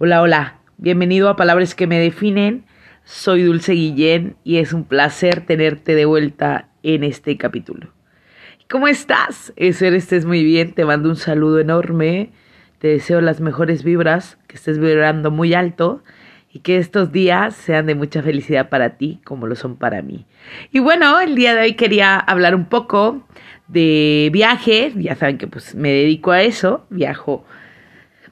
Hola, hola, bienvenido a Palabras que me definen. Soy Dulce Guillén y es un placer tenerte de vuelta en este capítulo. ¿Cómo estás? Espero estés muy bien, te mando un saludo enorme, te deseo las mejores vibras, que estés vibrando muy alto y que estos días sean de mucha felicidad para ti como lo son para mí. Y bueno, el día de hoy quería hablar un poco de viajes, ya saben que pues me dedico a eso, viajo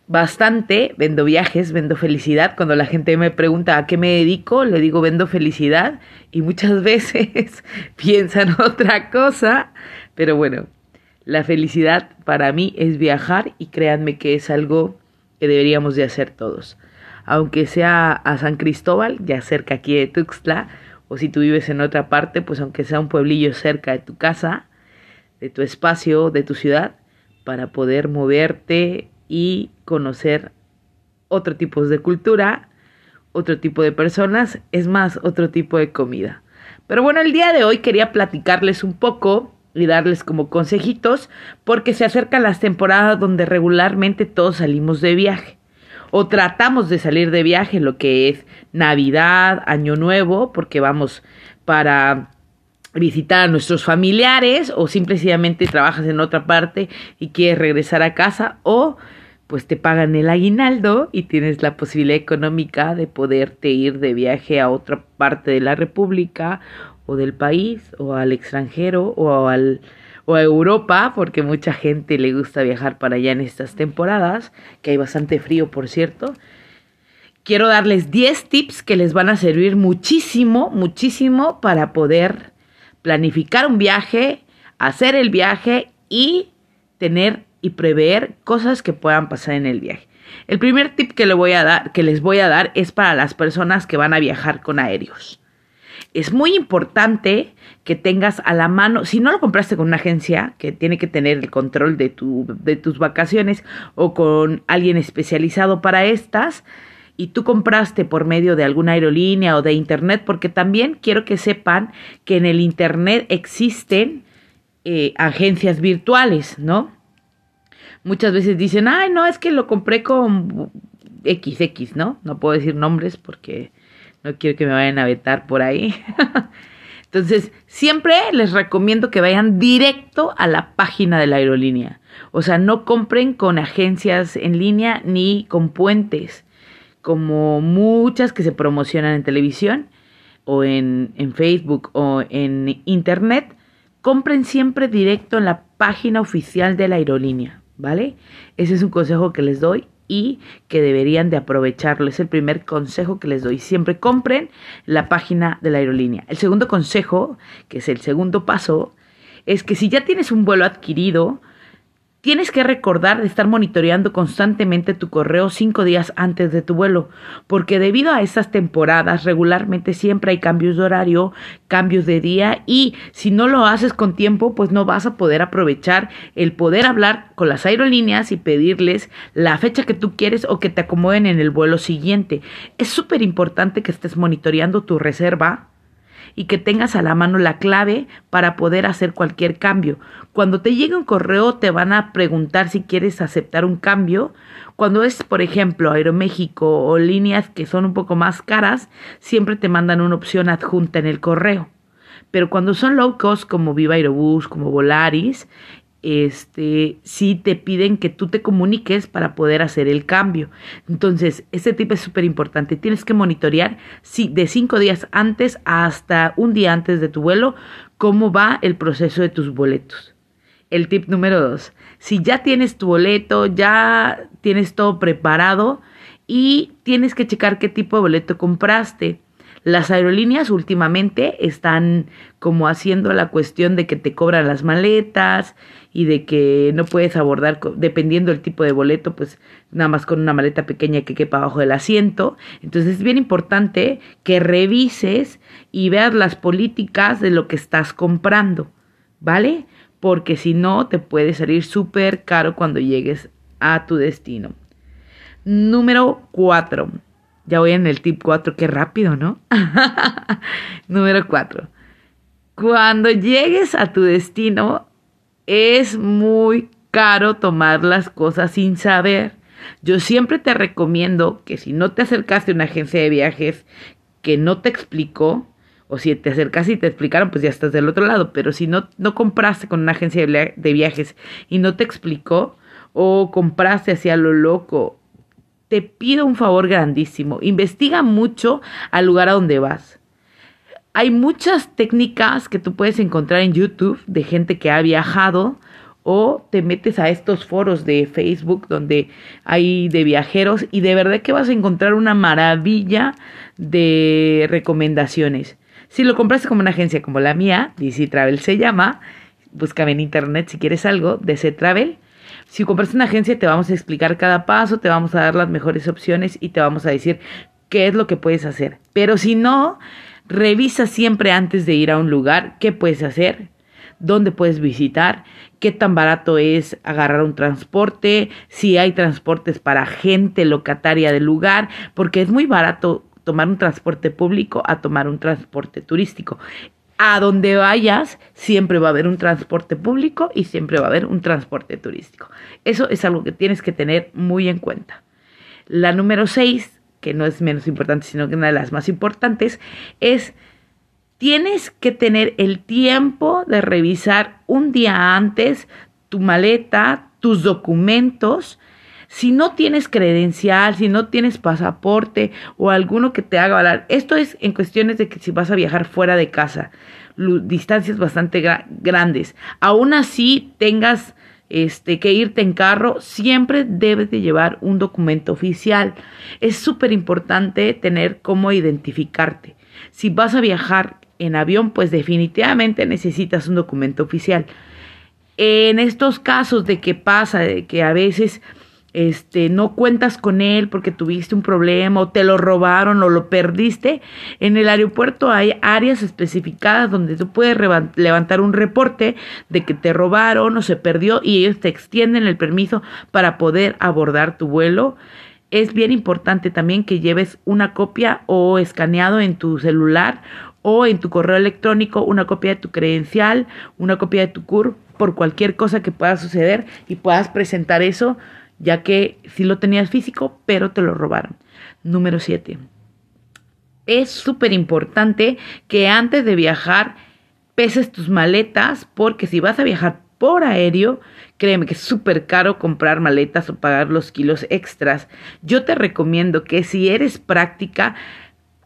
bastante, vendo viajes, vendo felicidad. Cuando la gente me pregunta a qué me dedico, le digo vendo felicidad y muchas veces piensan otra cosa. Pero bueno, la felicidad para mí es viajar y créanme que es algo que deberíamos de hacer todos. Aunque sea a San Cristóbal, ya cerca aquí de Tuxtla, o si tú vives en otra parte, pues aunque sea un pueblillo cerca de tu casa, de tu espacio, de tu ciudad, para poder moverte y conocer otro tipo de cultura, otro tipo de personas, es más, otro tipo de comida. Pero bueno, el día de hoy quería platicarles un poco y darles como consejitos porque se acercan las temporadas donde regularmente todos salimos de viaje o tratamos de salir de viaje, lo que es Navidad, Año Nuevo, porque vamos para visitar a nuestros familiares o simplemente trabajas en otra parte y quieres regresar a casa o pues te pagan el aguinaldo y tienes la posibilidad económica de poderte ir de viaje a otra parte de la República o del país o al extranjero o al o a Europa, porque mucha gente le gusta viajar para allá en estas temporadas, que hay bastante frío, por cierto. Quiero darles 10 tips que les van a servir muchísimo, muchísimo para poder planificar un viaje, hacer el viaje y tener y prever cosas que puedan pasar en el viaje. El primer tip que, les voy a dar es para las personas que van a viajar con aéreos. Es muy importante que tengas a la mano, si no lo compraste con una agencia que tiene que tener el control de, tu, de tus vacaciones o con alguien especializado para estas, y tú compraste por medio de alguna aerolínea o de internet, porque también quiero que sepan que en el internet existen eh, agencias virtuales, ¿no? muchas veces dicen, ay, no, es que lo compré con XX, ¿no? No puedo decir nombres porque no quiero que me vayan a vetar por ahí. Entonces, siempre les recomiendo que vayan directo a la página de la aerolínea. O sea, no compren con agencias en línea ni con puentes, como muchas que se promocionan en televisión o en, en Facebook o en Internet. Compren siempre directo en la página oficial de la aerolínea. ¿vale? Ese es un consejo que les doy y que deberían de aprovecharlo. Es el primer consejo que les doy. Siempre compren la página de la aerolínea. El segundo consejo, que es el segundo paso, es que si ya tienes un vuelo adquirido, Tienes que recordar de estar monitoreando constantemente tu correo cinco días antes de tu vuelo, porque debido a estas temporadas regularmente siempre hay cambios de horario, cambios de día y si no lo haces con tiempo, pues no vas a poder aprovechar el poder hablar con las aerolíneas y pedirles la fecha que tú quieres o que te acomoden en el vuelo siguiente. Es súper importante que estés monitoreando tu reserva y que tengas a la mano la clave para poder hacer cualquier cambio. Cuando te llegue un correo te van a preguntar si quieres aceptar un cambio. Cuando es, por ejemplo, Aeroméxico o líneas que son un poco más caras, siempre te mandan una opción adjunta en el correo. Pero cuando son low cost como Viva Aerobús, como Volaris, este, sí te piden que tú te comuniques para poder hacer el cambio. Entonces, este tip es súper importante. Tienes que monitorear sí, de cinco días antes hasta un día antes de tu vuelo cómo va el proceso de tus boletos. El tip número dos, si ya tienes tu boleto, ya tienes todo preparado y tienes que checar qué tipo de boleto compraste. Las aerolíneas últimamente están como haciendo la cuestión de que te cobran las maletas y de que no puedes abordar, dependiendo del tipo de boleto, pues nada más con una maleta pequeña que quepa abajo del asiento. Entonces es bien importante que revises y veas las políticas de lo que estás comprando, ¿vale? Porque si no, te puede salir súper caro cuando llegues a tu destino. Número 4 ya voy en el tip 4, qué rápido, ¿no? Número 4. Cuando llegues a tu destino, es muy caro tomar las cosas sin saber. Yo siempre te recomiendo que si no te acercaste a una agencia de viajes que no te explicó, o si te acercas y te explicaron, pues ya estás del otro lado. Pero si no, no compraste con una agencia de viajes y no te explicó, o compraste hacia lo loco, te pido un favor grandísimo. Investiga mucho al lugar a donde vas. Hay muchas técnicas que tú puedes encontrar en YouTube de gente que ha viajado o te metes a estos foros de Facebook donde hay de viajeros y de verdad que vas a encontrar una maravilla de recomendaciones. Si lo compraste como una agencia como la mía, DC Travel se llama, búscame en internet si quieres algo, DC Travel. Si compraste una agencia te vamos a explicar cada paso, te vamos a dar las mejores opciones y te vamos a decir qué es lo que puedes hacer. Pero si no, revisa siempre antes de ir a un lugar qué puedes hacer, dónde puedes visitar, qué tan barato es agarrar un transporte, si hay transportes para gente locataria del lugar, porque es muy barato tomar un transporte público a tomar un transporte turístico. A donde vayas, siempre va a haber un transporte público y siempre va a haber un transporte turístico. Eso es algo que tienes que tener muy en cuenta. La número 6, que no es menos importante, sino que una de las más importantes, es tienes que tener el tiempo de revisar un día antes tu maleta, tus documentos, si no tienes credencial, si no tienes pasaporte o alguno que te haga hablar, esto es en cuestiones de que si vas a viajar fuera de casa, distancias bastante grandes, aún así tengas este, que irte en carro, siempre debes de llevar un documento oficial. Es súper importante tener cómo identificarte. Si vas a viajar en avión, pues definitivamente necesitas un documento oficial. En estos casos de que pasa, de que a veces este, no cuentas con él porque tuviste un problema o te lo robaron o lo perdiste, en el aeropuerto hay áreas especificadas donde tú puedes levantar un reporte de que te robaron o se perdió y ellos te extienden el permiso para poder abordar tu vuelo. Es bien importante también que lleves una copia o escaneado en tu celular o en tu correo electrónico una copia de tu credencial, una copia de tu CUR por cualquier cosa que pueda suceder y puedas presentar eso ya que sí lo tenías físico, pero te lo robaron. Número 7. Es súper importante que antes de viajar peses tus maletas, porque si vas a viajar por aéreo, créeme que es súper caro comprar maletas o pagar los kilos extras. Yo te recomiendo que si eres práctica,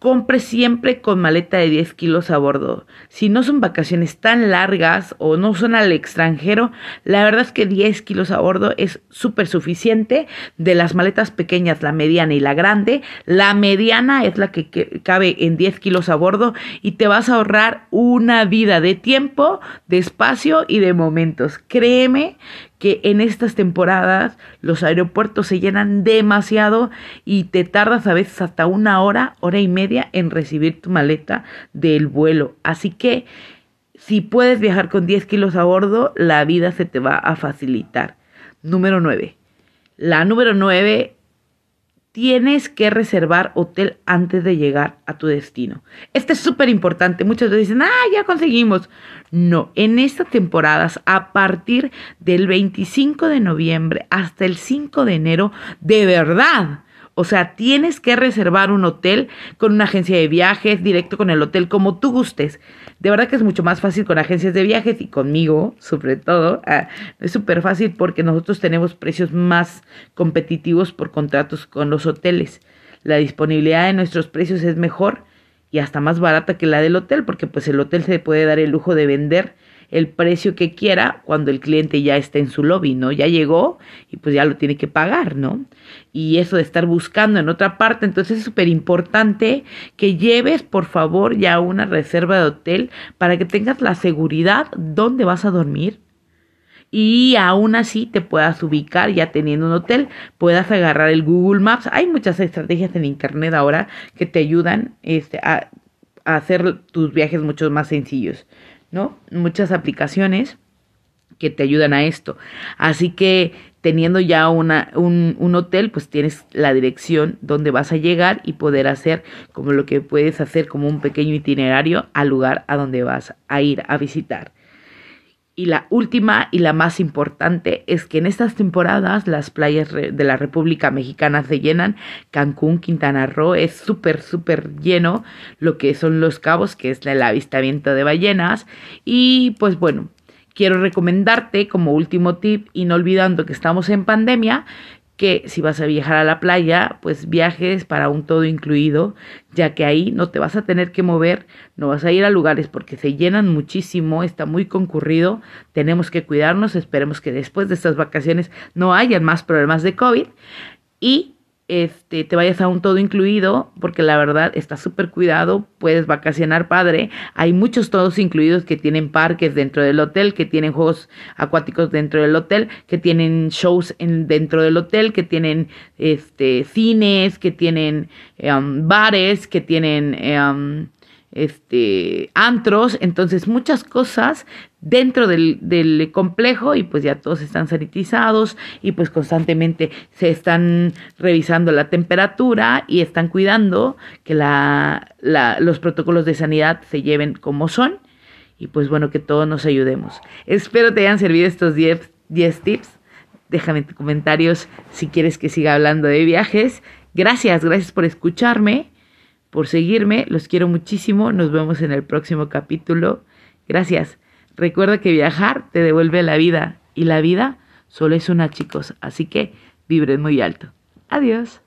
compre siempre con maleta de 10 kilos a bordo. Si no son vacaciones tan largas o no son al extranjero, la verdad es que 10 kilos a bordo es súper suficiente. De las maletas pequeñas, la mediana y la grande, la mediana es la que cabe en 10 kilos a bordo y te vas a ahorrar una vida de tiempo, de espacio y de momentos. Créeme que en estas temporadas los aeropuertos se llenan demasiado y te tardas a veces hasta una hora, hora y media en recibir tu maleta del vuelo. Así que si puedes viajar con 10 kilos a bordo, la vida se te va a facilitar. Número 9. La número 9 tienes que reservar hotel antes de llegar a tu destino. Este es súper importante. Muchos dicen, ah, ya conseguimos. No, en estas temporadas, a partir del 25 de noviembre hasta el 5 de enero, de verdad, o sea, tienes que reservar un hotel con una agencia de viajes, directo con el hotel, como tú gustes. De verdad que es mucho más fácil con agencias de viajes y conmigo, sobre todo. Ah, es súper fácil porque nosotros tenemos precios más competitivos por contratos con los hoteles. La disponibilidad de nuestros precios es mejor y hasta más barata que la del hotel porque pues el hotel se puede dar el lujo de vender el precio que quiera cuando el cliente ya está en su lobby, ¿no? Ya llegó y pues ya lo tiene que pagar, ¿no? Y eso de estar buscando en otra parte, entonces es súper importante que lleves por favor ya una reserva de hotel para que tengas la seguridad dónde vas a dormir, y aún así te puedas ubicar ya teniendo un hotel, puedas agarrar el Google Maps. Hay muchas estrategias en Internet ahora que te ayudan este, a, a hacer tus viajes mucho más sencillos. ¿No? Muchas aplicaciones que te ayudan a esto. Así que teniendo ya una, un, un, hotel, pues tienes la dirección donde vas a llegar y poder hacer como lo que puedes hacer como un pequeño itinerario al lugar a donde vas a ir a visitar. Y la última y la más importante es que en estas temporadas las playas de la República Mexicana se llenan. Cancún, Quintana Roo es súper, súper lleno. Lo que son los cabos, que es el avistamiento de ballenas. Y pues bueno, quiero recomendarte como último tip y no olvidando que estamos en pandemia que si vas a viajar a la playa, pues viajes para un todo incluido, ya que ahí no te vas a tener que mover, no vas a ir a lugares porque se llenan muchísimo, está muy concurrido, tenemos que cuidarnos, esperemos que después de estas vacaciones no hayan más problemas de COVID. Y este, te vayas a un todo incluido, porque la verdad está súper cuidado, puedes vacacionar padre. Hay muchos todos incluidos que tienen parques dentro del hotel, que tienen juegos acuáticos dentro del hotel, que tienen shows en, dentro del hotel, que tienen este, cines, que tienen em, bares, que tienen... Em, este, antros, entonces muchas cosas dentro del, del, complejo y pues ya todos están sanitizados y pues constantemente se están revisando la temperatura y están cuidando que la, los protocolos de sanidad se lleven como son y pues bueno que todos nos ayudemos. Espero te hayan servido estos 10, 10 tips. Déjame en comentarios si quieres que siga hablando de viajes. Gracias, gracias por escucharme por seguirme. Los quiero muchísimo. Nos vemos en el próximo capítulo. Gracias. Recuerda que viajar te devuelve la vida y la vida solo es una, chicos. Así que vibren muy alto. Adiós.